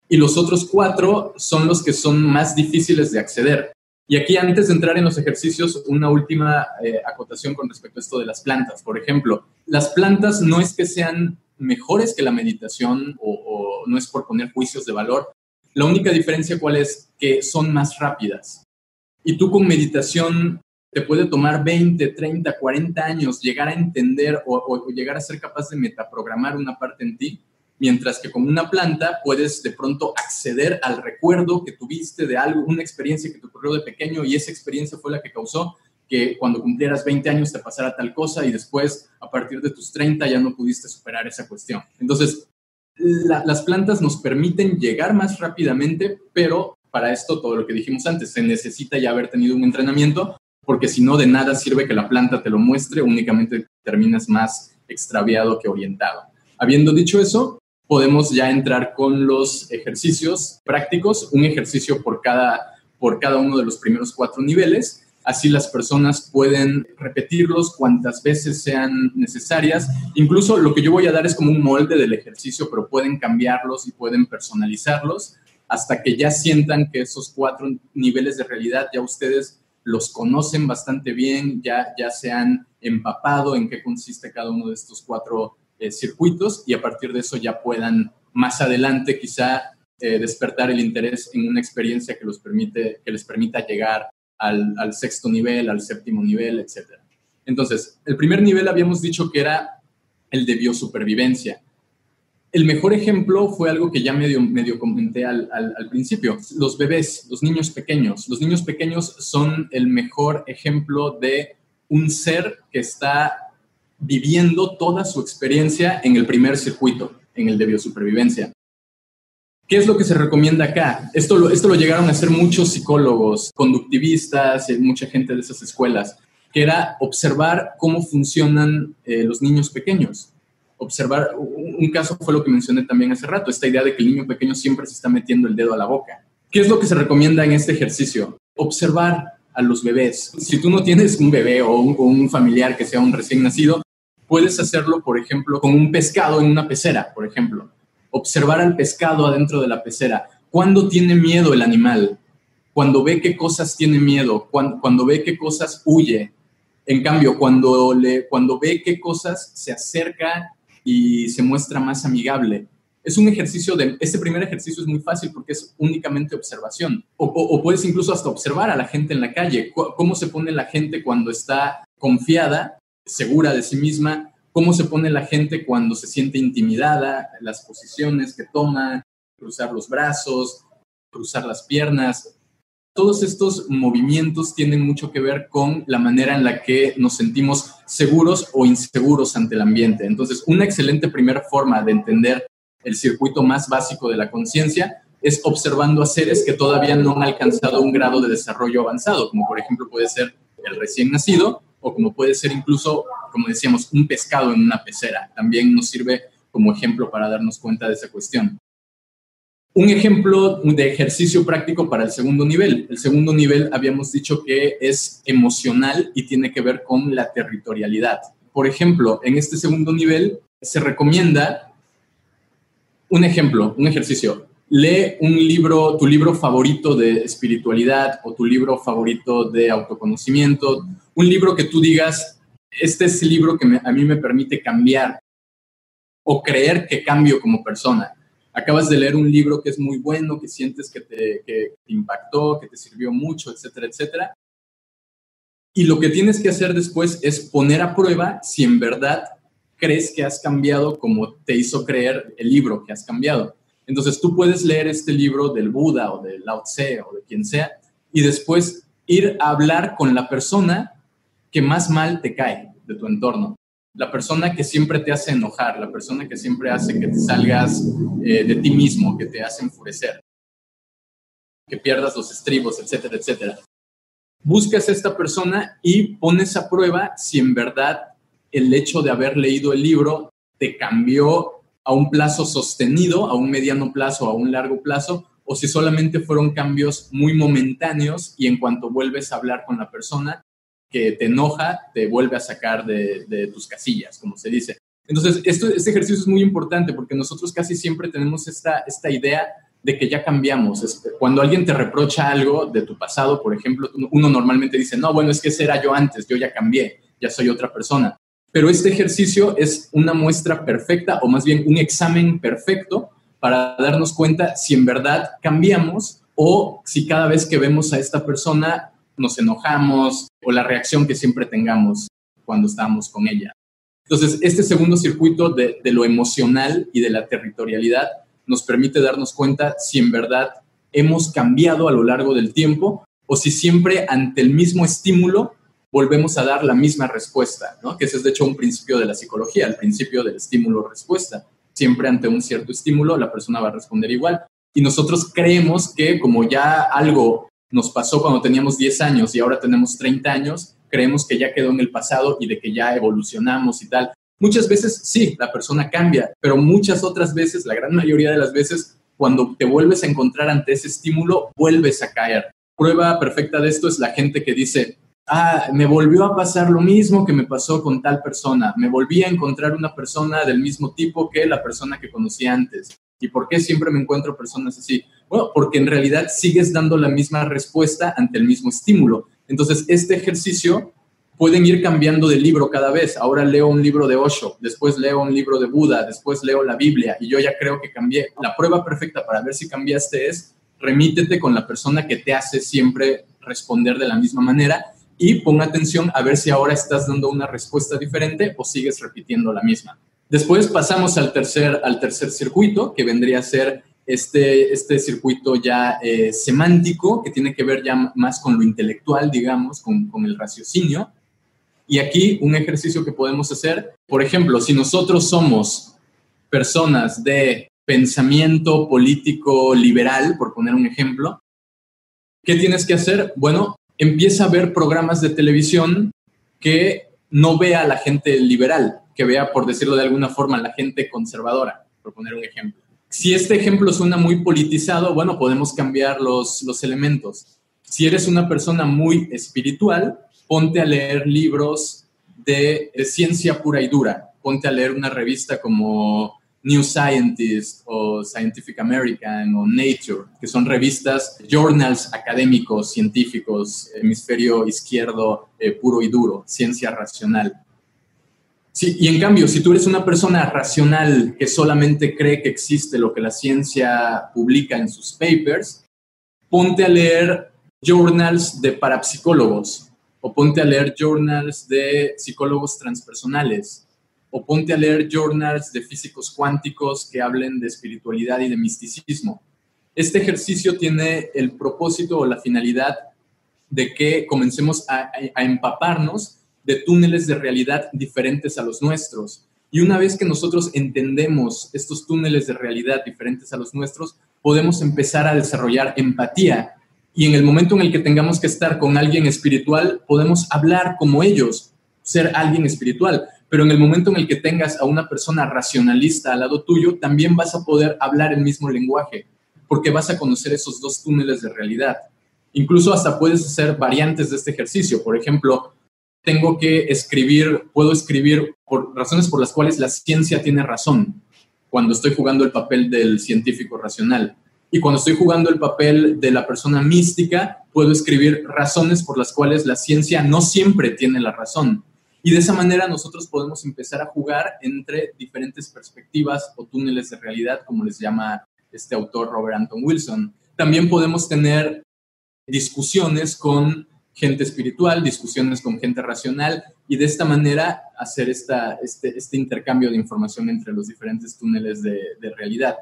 y los otros cuatro son los que son más difíciles de acceder. Y aquí, antes de entrar en los ejercicios, una última eh, acotación con respecto a esto de las plantas. Por ejemplo, las plantas no es que sean mejores que la meditación o, no es por poner juicios de valor. La única diferencia cuál es que son más rápidas. Y tú con meditación te puede tomar 20, 30, 40 años llegar a entender o, llegar a ser capaz de metaprogramar una parte en ti mientras que con una planta puedes de pronto acceder al recuerdo que tuviste de algo, una experiencia que te ocurrió de pequeño y esa experiencia fue la que causó que cuando cumplieras 20 años te pasara tal cosa y después a partir de tus 30 ya no pudiste superar esa cuestión. Entonces, las plantas nos permiten llegar más rápidamente, pero para esto todo lo que dijimos antes, se necesita ya haber tenido un entrenamiento, porque si no, de nada sirve que la planta te lo muestre, únicamente terminas más extraviado que orientado. Habiendo dicho eso, podemos ya entrar con los ejercicios prácticos, un ejercicio por cada, por cada uno de los primeros cuatro niveles. Así las personas pueden repetirlos cuantas veces sean necesarias. Incluso lo que yo voy a dar es como un molde del ejercicio, pero pueden cambiarlos y pueden personalizarlos hasta que ya sientan que esos cuatro niveles de realidad ya ustedes los conocen bastante bien, ya, ya se han empapado en qué consiste cada uno de estos cuatro eh, circuitos y a partir de eso ya puedan más adelante quizá eh, despertar el interés en una experiencia que, los permite, que les permita llegar al, sexto nivel, al séptimo nivel, etc. Entonces, el primer nivel habíamos dicho que era el de biosupervivencia. El mejor ejemplo fue algo que ya medio, medio comenté al, al, principio, los bebés, los niños pequeños. Los niños pequeños son el mejor ejemplo de un ser que está viviendo toda su experiencia en el primer circuito, en el de biosupervivencia. ¿Qué es lo que se recomienda acá? Esto lo, esto lo llegaron a hacer muchos psicólogos, conductivistas, y mucha gente de esas escuelas, que era observar cómo funcionan eh, los niños pequeños. Observar, un caso fue lo que mencioné también hace rato, esta idea de que el niño pequeño siempre se está metiendo el dedo a la boca. ¿Qué es lo que se recomienda en este ejercicio? Observar a los bebés. Si tú no tienes un bebé o un familiar que sea un recién nacido, puedes hacerlo, por ejemplo, con un pescado en una pecera, por ejemplo observar al pescado adentro de la pecera. ¿Cuándo tiene miedo el animal? Cuando ve qué cosas tiene miedo, cuando, ve qué cosas huye. En cambio, cuando, ve qué cosas se acerca y se muestra más amigable. Es un ejercicio de, este primer ejercicio es muy fácil porque es únicamente observación. O, o, puedes incluso hasta observar a la gente en la calle, cómo se pone la gente cuando está confiada, segura de sí misma, cómo se pone la gente cuando se siente intimidada, las posiciones que toma, cruzar los brazos, cruzar las piernas. Todos estos movimientos tienen mucho que ver con la manera en la que nos sentimos seguros o inseguros ante el ambiente. Entonces, una excelente primera forma de entender el circuito más básico de la conciencia es observando a seres que todavía no han alcanzado un grado de desarrollo avanzado, como por ejemplo puede ser el recién nacido o como puede ser incluso, como decíamos, un pescado en una pecera. También nos sirve como ejemplo para darnos cuenta de esa cuestión. Un ejemplo de ejercicio práctico para el segundo nivel. El segundo nivel habíamos dicho que es emocional y tiene que ver con la territorialidad. Por ejemplo, en este segundo nivel se recomienda un ejemplo, un ejercicio lee un libro, tu libro favorito de espiritualidad o tu libro favorito de autoconocimiento, un libro que tú digas, este es el libro que a mí me permite cambiar o creer que cambio como persona. Acabas de leer un libro que es muy bueno, que sientes que te, que te impactó, que te sirvió mucho, etcétera, etcétera. Y lo que tienes que hacer después es poner a prueba si en verdad crees que has cambiado como te hizo creer el libro que has cambiado. Entonces tú puedes leer este libro del Buda o del Lao Tse o de quien sea y después ir a hablar con la persona que más mal te cae de tu entorno. La persona que siempre te hace enojar, la persona que siempre hace que te salgas eh, de ti mismo, que te hace enfurecer, que pierdas los estribos, etcétera, etcétera. Buscas a esta persona y pones a prueba si en verdad el hecho de haber leído el libro te cambió a un plazo sostenido, a un mediano plazo, a un largo plazo, o si solamente fueron cambios muy momentáneos y en cuanto vuelves a hablar con la persona que te enoja, te vuelve a sacar de, tus casillas, como se dice. Entonces, este ejercicio es muy importante porque nosotros casi siempre tenemos esta, esta idea de que ya cambiamos. Cuando alguien te reprocha algo de tu pasado, por ejemplo, uno normalmente dice, no, bueno, es que ese era yo antes, yo ya cambié, ya soy otra persona. Pero este ejercicio es una muestra perfecta o más bien un examen perfecto para darnos cuenta si en verdad cambiamos o si cada vez que vemos a esta persona nos enojamos o la reacción que siempre tengamos cuando estamos con ella. Entonces, este segundo circuito de, lo emocional y de la territorialidad nos permite darnos cuenta si en verdad hemos cambiado a lo largo del tiempo o si siempre ante el mismo estímulo volvemos a dar la misma respuesta, ¿no? Que ese es de hecho un principio de la psicología, el principio del estímulo-respuesta. Siempre ante un cierto estímulo la persona va a responder igual. Y nosotros creemos que como ya algo nos pasó cuando teníamos 10 años y ahora tenemos 30 años, creemos que ya quedó en el pasado y de que ya evolucionamos y tal. Muchas veces sí, la persona cambia, pero muchas otras veces, la gran mayoría de las veces, cuando te vuelves a encontrar ante ese estímulo, vuelves a caer. Prueba perfecta de esto es la gente que dice, ah, me volvió a pasar lo mismo que me pasó con tal persona, me volví a encontrar una persona del mismo tipo que la persona que conocí antes. ¿Y por qué siempre me encuentro personas así? Bueno, porque en realidad sigues dando la misma respuesta ante el mismo estímulo. Entonces, este ejercicio pueden ir cambiando de libro cada vez. Ahora leo un libro de Osho, después leo un libro de Buda, después leo la Biblia y yo ya creo que cambié. La prueba perfecta para ver si cambiaste es remítete con la persona que te hace siempre responder de la misma manera y pon atención a ver si ahora estás dando una respuesta diferente o sigues repitiendo la misma. Después pasamos al tercer, al tercer circuito, que vendría a ser este, este circuito ya eh, semántico, que tiene que ver ya más con lo intelectual, digamos, con, con el raciocinio. Y aquí un ejercicio que podemos hacer, por ejemplo, si nosotros somos personas de pensamiento político liberal, por poner un ejemplo, ¿qué tienes que hacer? Bueno, empieza a ver programas de televisión que no vea la gente liberal, que vea, por decirlo de alguna forma, la gente conservadora, por poner un ejemplo. Si este ejemplo suena muy politizado, bueno, podemos cambiar los, los elementos. Si eres una persona muy espiritual, ponte a leer libros de, de ciencia pura y dura. Ponte a leer una revista como New Scientist o Scientific American o Nature, que son revistas, journals académicos, científicos, hemisferio izquierdo eh, puro y duro, ciencia racional. Sí, y en cambio, si tú eres una persona racional que solamente cree que existe lo que la ciencia publica en sus papers, ponte a leer journals de parapsicólogos o ponte a leer journals de psicólogos transpersonales o ponte a leer journals de físicos cuánticos que hablen de espiritualidad y de misticismo. Este ejercicio tiene el propósito o la finalidad de que comencemos a, empaparnos de túneles de realidad diferentes a los nuestros. Y una vez que nosotros entendemos estos túneles de realidad diferentes a los nuestros, podemos empezar a desarrollar empatía. Y en el momento en el que tengamos que estar con alguien espiritual, podemos hablar como ellos, ser alguien espiritual pero en el momento en el que tengas a una persona racionalista al lado tuyo, también vas a poder hablar el mismo lenguaje, porque vas a conocer esos dos túneles de realidad. Incluso hasta puedes hacer variantes de este ejercicio. Por ejemplo, tengo que escribir, puedo escribir por razones por las cuales la ciencia tiene razón, cuando estoy jugando el papel del científico racional. Y cuando estoy jugando el papel de la persona mística, puedo escribir razones por las cuales la ciencia no siempre tiene la razón. Y de esa manera nosotros podemos empezar a jugar entre diferentes perspectivas o túneles de realidad, como les llama este autor Robert Anton Wilson. También podemos tener discusiones con gente espiritual, discusiones con gente racional y de esta manera hacer esta, este, este intercambio de información entre los diferentes túneles de, de realidad.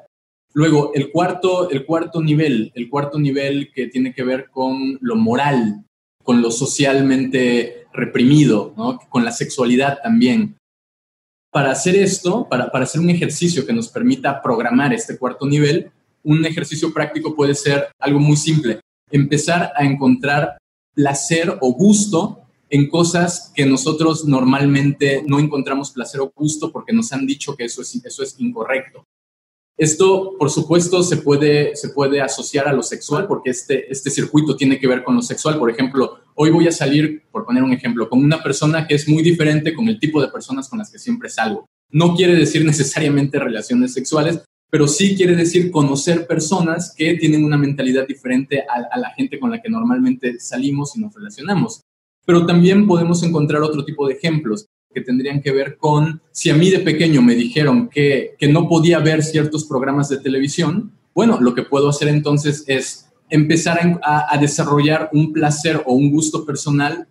Luego, el cuarto, el cuarto nivel, el cuarto nivel que tiene que ver con lo moral, con lo socialmente reprimido, con la sexualidad también. Para hacer esto, para, para hacer un ejercicio que nos permita programar este cuarto nivel, un ejercicio práctico puede ser algo muy simple. Empezar a encontrar placer o gusto en cosas que nosotros normalmente no encontramos placer o gusto porque nos han dicho que eso es, eso es incorrecto. Esto, por supuesto, se puede, se puede asociar a lo sexual porque este, este circuito tiene que ver con lo sexual. Por ejemplo, hoy voy a salir, por poner un ejemplo, con una persona que es muy diferente con el tipo de personas con las que siempre salgo. No quiere decir necesariamente relaciones sexuales, pero sí quiere decir conocer personas que tienen una mentalidad diferente a, la gente con la que normalmente salimos y nos relacionamos. Pero también podemos encontrar otro tipo de ejemplos que tendrían que ver con si a mí de pequeño me dijeron que, que no podía ver ciertos programas de televisión, bueno, lo que puedo hacer entonces es empezar a, desarrollar un placer o un gusto personal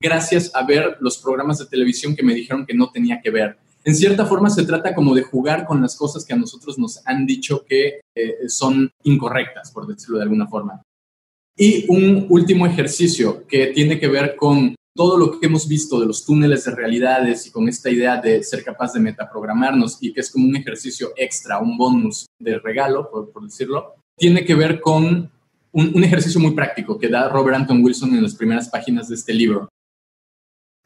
gracias a ver los programas de televisión que me dijeron que no tenía que ver. En cierta forma se trata como de jugar con las cosas que a nosotros nos han dicho que eh, son incorrectas, por decirlo de alguna forma. Y un último ejercicio que tiene que ver con todo lo que hemos visto de los túneles de realidades y con esta idea de ser capaz de metaprogramarnos y que es como un ejercicio extra, un bonus de regalo, por, decirlo, tiene que ver con un, un, ejercicio muy práctico que da Robert Anton Wilson en las primeras páginas de este libro.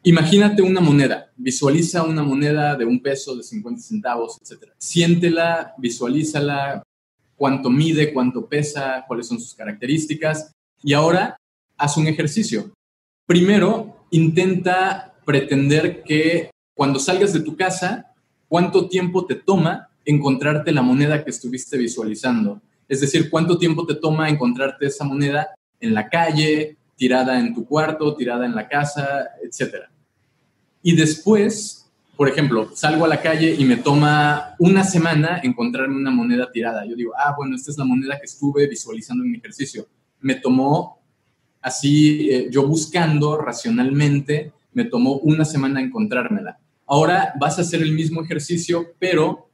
Imagínate una moneda, visualiza una moneda de un peso, de 50 centavos, etc. Siéntela, visualízala, cuánto mide, cuánto pesa, cuáles son sus características y ahora haz un ejercicio. Primero, intenta pretender que cuando salgas de tu casa, cuánto tiempo te toma encontrarte la moneda que estuviste visualizando. Es decir, cuánto tiempo te toma encontrarte esa moneda en la calle, tirada en tu cuarto, tirada en la casa, etc. Y después, por ejemplo, salgo a la calle y me toma una semana encontrarme una moneda tirada. Yo digo, ah, bueno, esta es la moneda que estuve visualizando en mi ejercicio. Me tomó así, eh, yo buscando racionalmente, me tomó una semana encontrármela. Ahora vas a hacer el mismo ejercicio, pero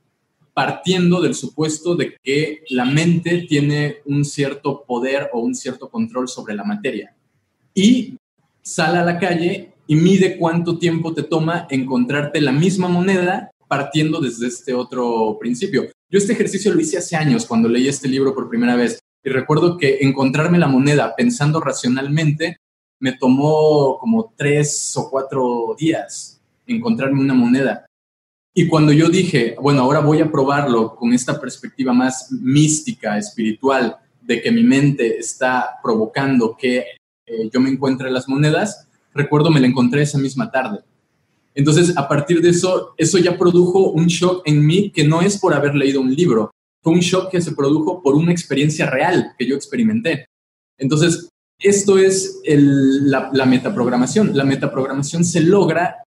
partiendo del supuesto de que la mente tiene un cierto poder o un cierto control sobre la materia. Y sale a la calle y mide cuánto tiempo te toma encontrarte la misma moneda partiendo desde este otro principio. Yo este ejercicio lo hice hace años cuando leí este libro por primera vez y recuerdo que encontrarme la moneda pensando racionalmente me tomó como tres o cuatro días encontrarme una moneda. Y cuando yo dije, bueno, ahora voy a probarlo con esta perspectiva más mística, espiritual, de que mi mente está provocando que eh, yo me encuentre las monedas, recuerdo me la encontré esa misma tarde. Entonces, a partir de eso, eso ya produjo un shock en mí que no es por haber leído un libro, fue un shock que se produjo por una experiencia real que yo experimenté. Entonces, esto es la, metaprogramación. La metaprogramación se logra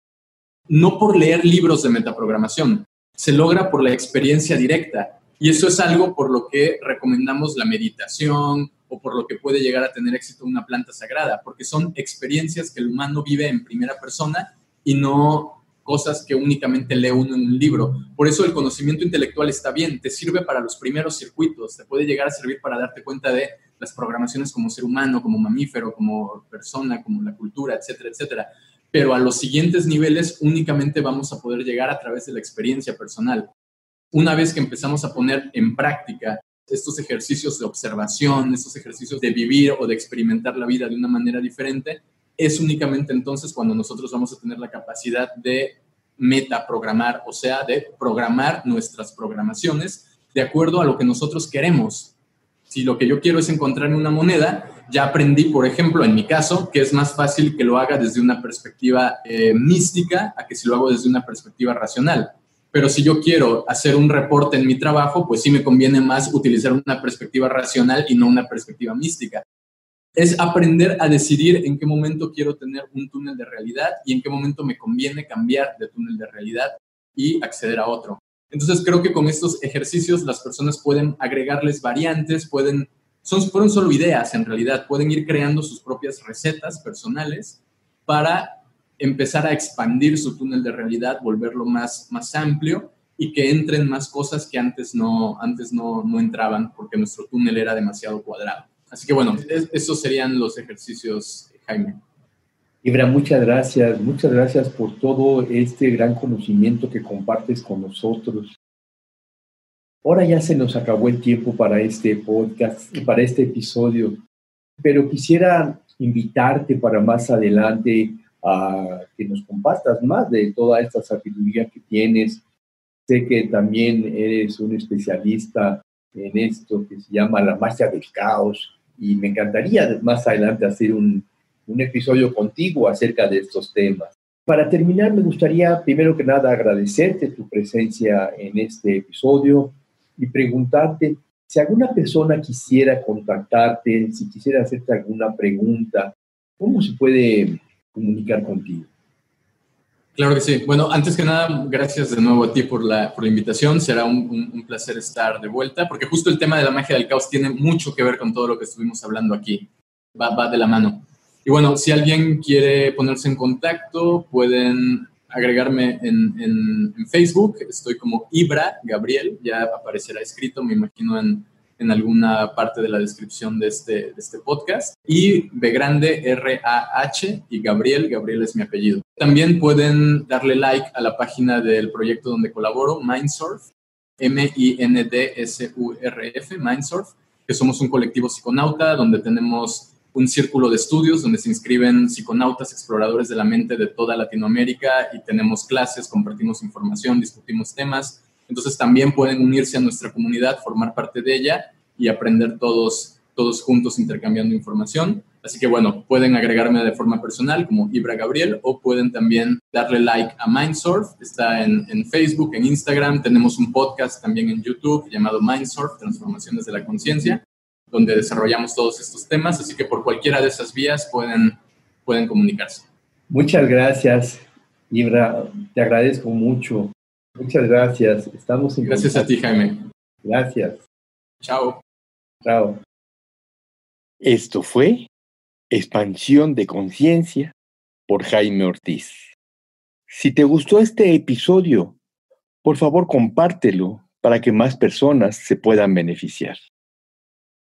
no por leer libros de metaprogramación, se logra por la experiencia directa. Y eso es algo por lo que recomendamos la meditación o por lo que puede llegar a tener éxito una planta sagrada, porque son experiencias que el humano vive en primera persona y no cosas que únicamente lee uno en un libro. Por eso el conocimiento intelectual está bien, te sirve para los primeros circuitos, te puede llegar a servir para darte cuenta de las programaciones como ser humano, como mamífero, como persona, como la cultura, etcétera, etcétera pero a los siguientes niveles únicamente vamos a poder llegar a través de la experiencia personal. Una vez que empezamos a poner en práctica estos ejercicios de observación, estos ejercicios de vivir o de experimentar la vida de una manera diferente, es únicamente entonces cuando nosotros vamos a tener la capacidad de metaprogramar, o sea, de programar nuestras programaciones de acuerdo a lo que nosotros queremos. Si lo que yo quiero es encontrarme una moneda, ya aprendí, por ejemplo, en mi caso, que es más fácil que lo haga desde una perspectiva eh, mística a que si lo hago desde una perspectiva racional. Pero si yo quiero hacer un reporte en mi trabajo, pues sí me conviene más utilizar una perspectiva racional y no una perspectiva mística. Es aprender a decidir en qué momento quiero tener un túnel de realidad y en qué momento me conviene cambiar de túnel de realidad y acceder a otro. Entonces creo que con estos ejercicios las personas pueden agregarles variantes, pueden son, fueron solo ideas en realidad, pueden ir creando sus propias recetas personales para empezar a expandir su túnel de realidad, volverlo más, más amplio y que entren más cosas que antes no, antes no, no entraban porque nuestro túnel era demasiado cuadrado. Así que bueno, esos serían los ejercicios, Jaime. Ibra, muchas gracias, muchas gracias por todo este gran conocimiento que compartes con nosotros. Ahora ya se nos acabó el tiempo para este podcast, para este episodio, pero quisiera invitarte para más adelante a que nos compartas más de toda esta sabiduría que tienes. Sé que también eres un especialista en esto que se llama la magia del caos y me encantaría más adelante hacer un, un episodio contigo acerca de estos temas. Para terminar, me gustaría primero que nada agradecerte tu presencia en este episodio y preguntarte si alguna persona quisiera contactarte, si quisiera hacerte alguna pregunta, ¿cómo se puede comunicar contigo? Claro que sí. Bueno, antes que nada, gracias de nuevo a ti por la, por la invitación. Será un, un, placer estar de vuelta, porque justo el tema de la magia del caos tiene mucho que ver con todo lo que estuvimos hablando aquí. Va, va de la mano. Y bueno, si alguien quiere ponerse en contacto, pueden agregarme en, en, Facebook. Estoy como Ibra Gabriel, ya aparecerá escrito, me imagino, en, en alguna parte de la descripción de este, de este podcast. Y B grande R-A-H y Gabriel, Gabriel es mi apellido. También pueden darle like a la página del proyecto donde colaboro, Mindsurf, M-I-N-D-S-U-R-F, Mindsurf, que somos un colectivo psiconauta donde tenemos un círculo de estudios donde se inscriben psiconautas, exploradores de la mente de toda Latinoamérica y tenemos clases, compartimos información, discutimos temas. Entonces también pueden unirse a nuestra comunidad, formar parte de ella y aprender todos, todos juntos intercambiando información. Así que bueno, pueden agregarme de forma personal como Ibra Gabriel o pueden también darle like a Mindsurf. Está en, en, Facebook, en Instagram. Tenemos un podcast también en YouTube llamado Mindsurf, Transformaciones de la Conciencia, donde desarrollamos todos estos temas. Así que por cualquiera de esas vías pueden, pueden comunicarse. Muchas gracias, Ibra. Te agradezco mucho. Muchas gracias. Estamos en Gracias a ti, Jaime. Gracias. Chao. Chao. Esto fue Expansión de Conciencia por Jaime Ortiz. Si te gustó este episodio, por favor compártelo para que más personas se puedan beneficiar.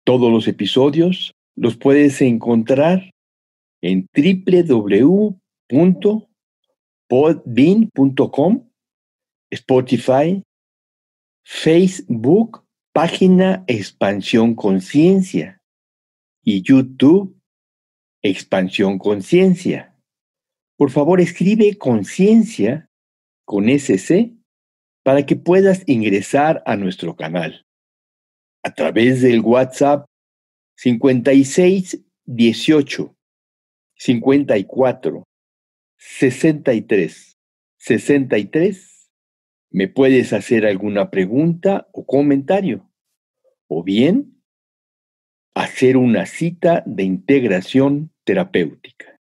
Todos los episodios los puedes encontrar en www.podbean.com, Spotify, Facebook, página Expansión Conciencia y YouTube Expansión Conciencia. Por favor, escribe conciencia con SC para que puedas ingresar a nuestro canal. A través del WhatsApp 56 18 54 63 63 me puedes hacer alguna pregunta o comentario o bien hacer una cita de integración terapéutica.